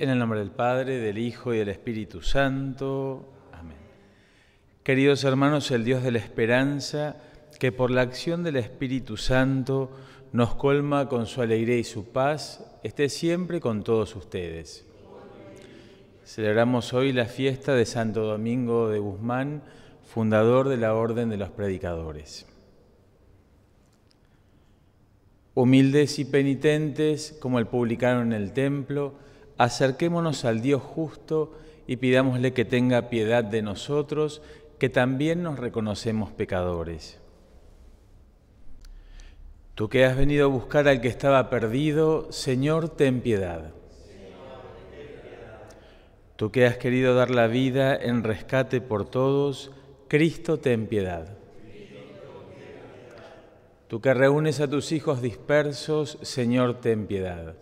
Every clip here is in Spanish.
En el nombre del Padre, del Hijo y del Espíritu Santo. Amén. Queridos hermanos, el Dios de la esperanza, que por la acción del Espíritu Santo nos colma con su alegría y su paz, esté siempre con todos ustedes. Celebramos hoy la fiesta de Santo Domingo de Guzmán, fundador de la Orden de los Predicadores. Humildes y penitentes, como el publicano en el templo, acerquémonos al Dios justo y pidámosle que tenga piedad de nosotros, que también nos reconocemos pecadores. Tú que has venido a buscar al que estaba perdido, Señor, ten piedad. Tú que has querido dar la vida en rescate por todos, Cristo, ten piedad. Tú que reúnes a tus hijos dispersos, Señor, ten piedad.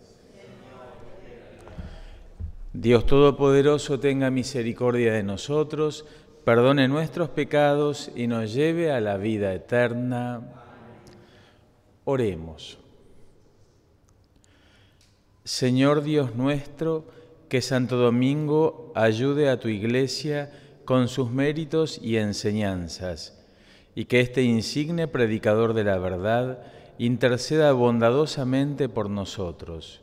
Dios Todopoderoso tenga misericordia de nosotros, perdone nuestros pecados y nos lleve a la vida eterna. Oremos. Señor Dios nuestro, que Santo Domingo ayude a tu iglesia con sus méritos y enseñanzas, y que este insigne predicador de la verdad interceda bondadosamente por nosotros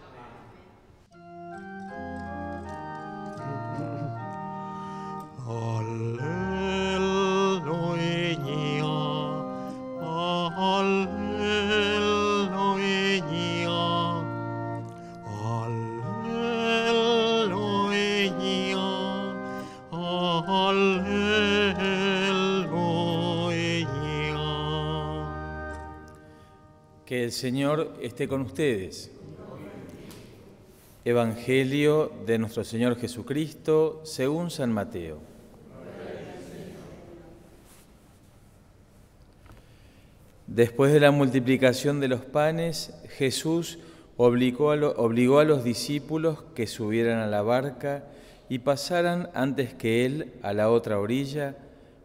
Que el Señor esté con ustedes. Evangelio de nuestro Señor Jesucristo según San Mateo. Después de la multiplicación de los panes, Jesús obligó a, obligó a, los discípulos que subieran a la barca y pasaran antes que él a la otra orilla,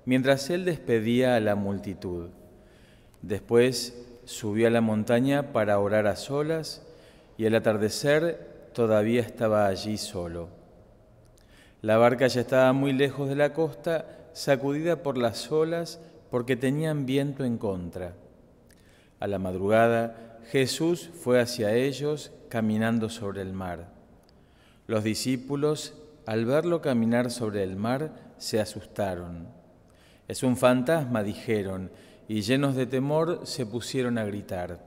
mientras él despedía a la multitud. Después subió a la montaña para orar a solas y al atardecer todavía estaba allí solo. La barca ya estaba muy lejos de la costa, sacudida por las olas porque tenían viento en contra. A la madrugada Jesús fue hacia ellos caminando sobre el mar. Los discípulos, al verlo caminar sobre el mar, se asustaron. Es un fantasma, dijeron, y llenos de temor se pusieron a gritar.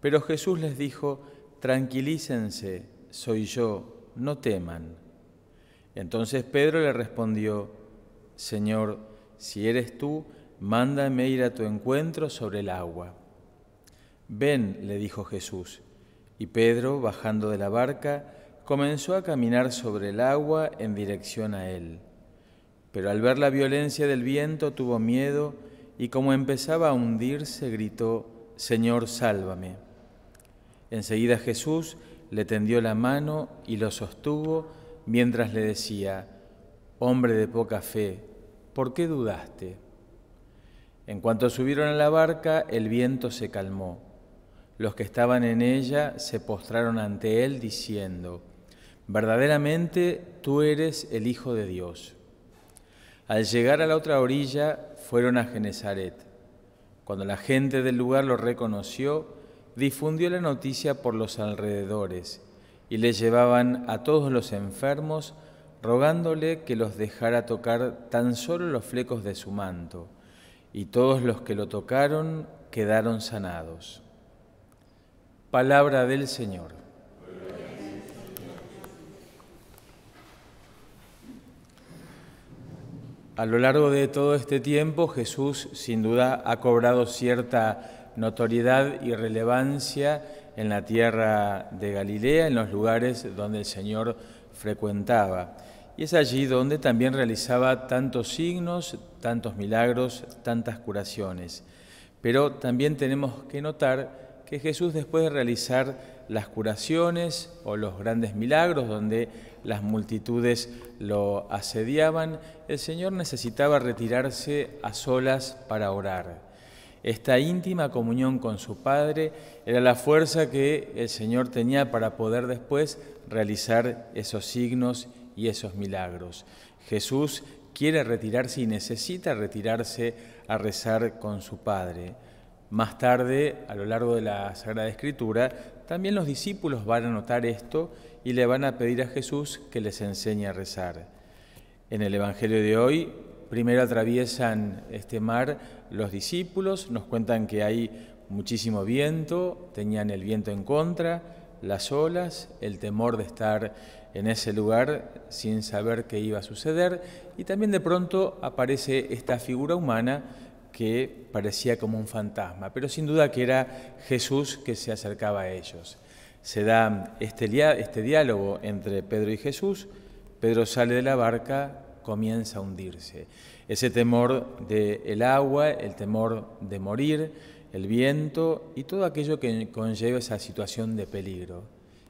Pero Jesús les dijo, tranquilícense, soy yo, no teman. Entonces Pedro le respondió, Señor, si eres tú, mándame ir a tu encuentro sobre el agua. Ven, le dijo Jesús. Y Pedro, bajando de la barca, comenzó a caminar sobre el agua en dirección a él. Pero al ver la violencia del viento tuvo miedo y como empezaba a hundirse, gritó, Señor, sálvame. Enseguida Jesús le tendió la mano y lo sostuvo mientras le decía, Hombre de poca fe, ¿por qué dudaste? En cuanto subieron a la barca, el viento se calmó. Los que estaban en ella se postraron ante él diciendo, Verdaderamente tú eres el Hijo de Dios. Al llegar a la otra orilla fueron a Genezaret. Cuando la gente del lugar lo reconoció, difundió la noticia por los alrededores y le llevaban a todos los enfermos rogándole que los dejara tocar tan solo los flecos de su manto, y todos los que lo tocaron quedaron sanados. Palabra del Señor. A lo largo de todo este tiempo Jesús sin duda ha cobrado cierta notoriedad y relevancia en la tierra de Galilea, en los lugares donde el Señor frecuentaba. Y es allí donde también realizaba tantos signos, tantos milagros, tantas curaciones. Pero también tenemos que notar que Jesús después de realizar las curaciones o los grandes milagros donde las multitudes lo asediaban, el Señor necesitaba retirarse a solas para orar. Esta íntima comunión con su Padre era la fuerza que el Señor tenía para poder después realizar esos signos y esos milagros. Jesús quiere retirarse y necesita retirarse a rezar con su Padre. Más tarde, a lo largo de la Sagrada Escritura, también los discípulos van a notar esto y le van a pedir a Jesús que les enseñe a rezar. En el Evangelio de hoy, primero atraviesan este mar los discípulos, nos cuentan que hay muchísimo viento, tenían el viento en contra, las olas, el temor de estar en ese lugar sin saber qué iba a suceder y también de pronto aparece esta figura humana que parecía como un fantasma, pero sin duda que era Jesús que se acercaba a ellos. Se da este, este diálogo entre Pedro y Jesús, Pedro sale de la barca, comienza a hundirse. Ese temor del agua, el temor de morir, el viento y todo aquello que conlleva esa situación de peligro.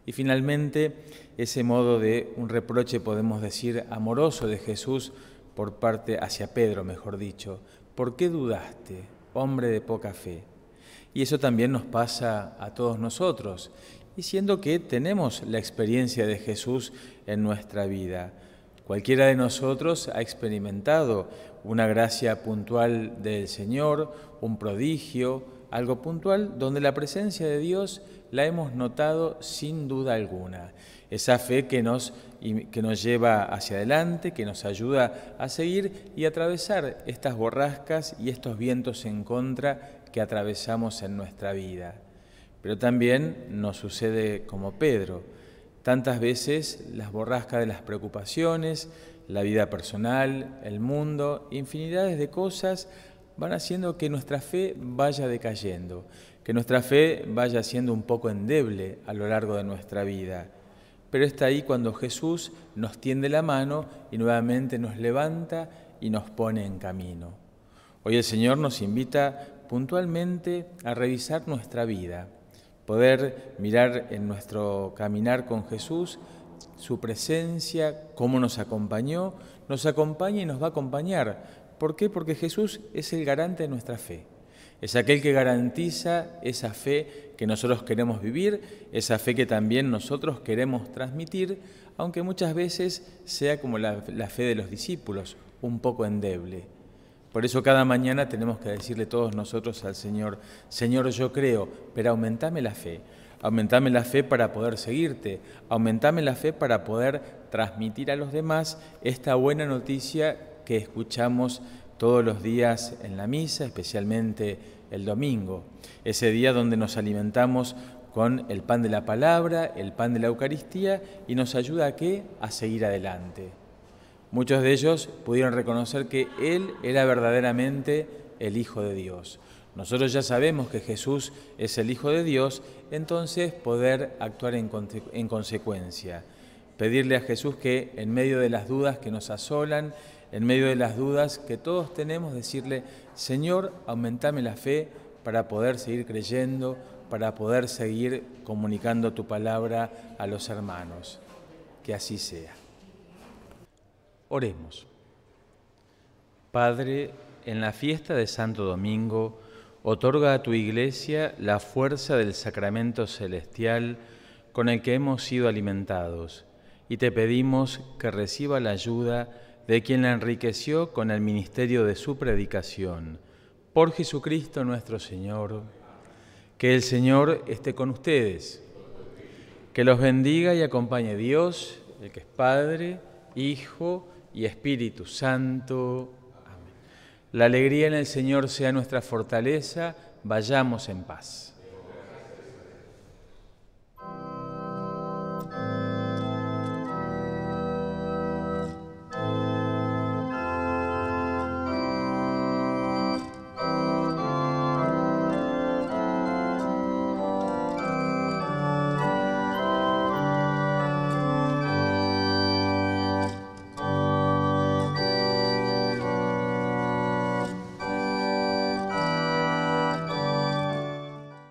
Y finalmente, ese modo de un reproche, podemos decir, amoroso de Jesús por parte hacia Pedro, mejor dicho. ¿Por qué dudaste, hombre de poca fe? Y eso también nos pasa a todos nosotros, y siendo que tenemos la experiencia de Jesús en nuestra vida. Cualquiera de nosotros ha experimentado una gracia puntual del Señor, un prodigio, algo puntual donde la presencia de Dios la hemos notado sin duda alguna. Esa fe que nos, que nos lleva hacia adelante, que nos ayuda a seguir y atravesar estas borrascas y estos vientos en contra que atravesamos en nuestra vida. Pero también nos sucede como Pedro Tantas veces las borrascas de las preocupaciones, la vida personal, el mundo, infinidades de cosas van haciendo que nuestra fe vaya decayendo, que nuestra fe vaya siendo un poco endeble a lo largo de nuestra vida. Pero está ahí cuando Jesús nos tiende la mano y nuevamente nos levanta y nos pone en camino. Hoy el Señor nos invita puntualmente a revisar nuestra vida poder mirar en nuestro caminar con Jesús su presencia, cómo nos acompañó, nos acompaña y nos va a acompañar. ¿Por qué? Porque Jesús es el garante de nuestra fe. Es aquel que garantiza esa fe que nosotros queremos vivir, esa fe que también nosotros queremos transmitir, aunque muchas veces sea como la, la fe de los discípulos, un poco endeble. Por eso cada mañana tenemos que decirle todos nosotros al Señor, Señor, yo creo, pero aumentame la fe. Aumentame la fe para poder seguirte, aumentame la fe para poder transmitir a los demás esta buena noticia que escuchamos todos los días en la misa, especialmente el domingo, ese día donde nos alimentamos con el pan de la palabra, el pan de la Eucaristía y nos ayuda a qué? A seguir adelante. Muchos de ellos pudieron reconocer que Él era verdaderamente el Hijo de Dios. Nosotros ya sabemos que Jesús es el Hijo de Dios, entonces poder actuar en, consecuencia. Pedirle a Jesús que en medio de las dudas que nos asolan, en medio de las dudas que todos tenemos, decirle, Señor, aumentame la fe para poder seguir creyendo, para poder seguir comunicando tu palabra a los hermanos. Que así sea. Oremos. Padre, en la fiesta de Santo Domingo, otorga a tu iglesia la fuerza del sacramento celestial con el que hemos sido alimentados, y te pedimos que reciba la ayuda de quien la enriqueció con el ministerio de su predicación. Por Jesucristo nuestro Señor, que el Señor esté con ustedes, que los bendiga y acompañe Dios, el que es Padre, Hijo, y Espíritu Santo. Amén. La alegría en el Señor sea nuestra fortaleza. Vayamos en paz.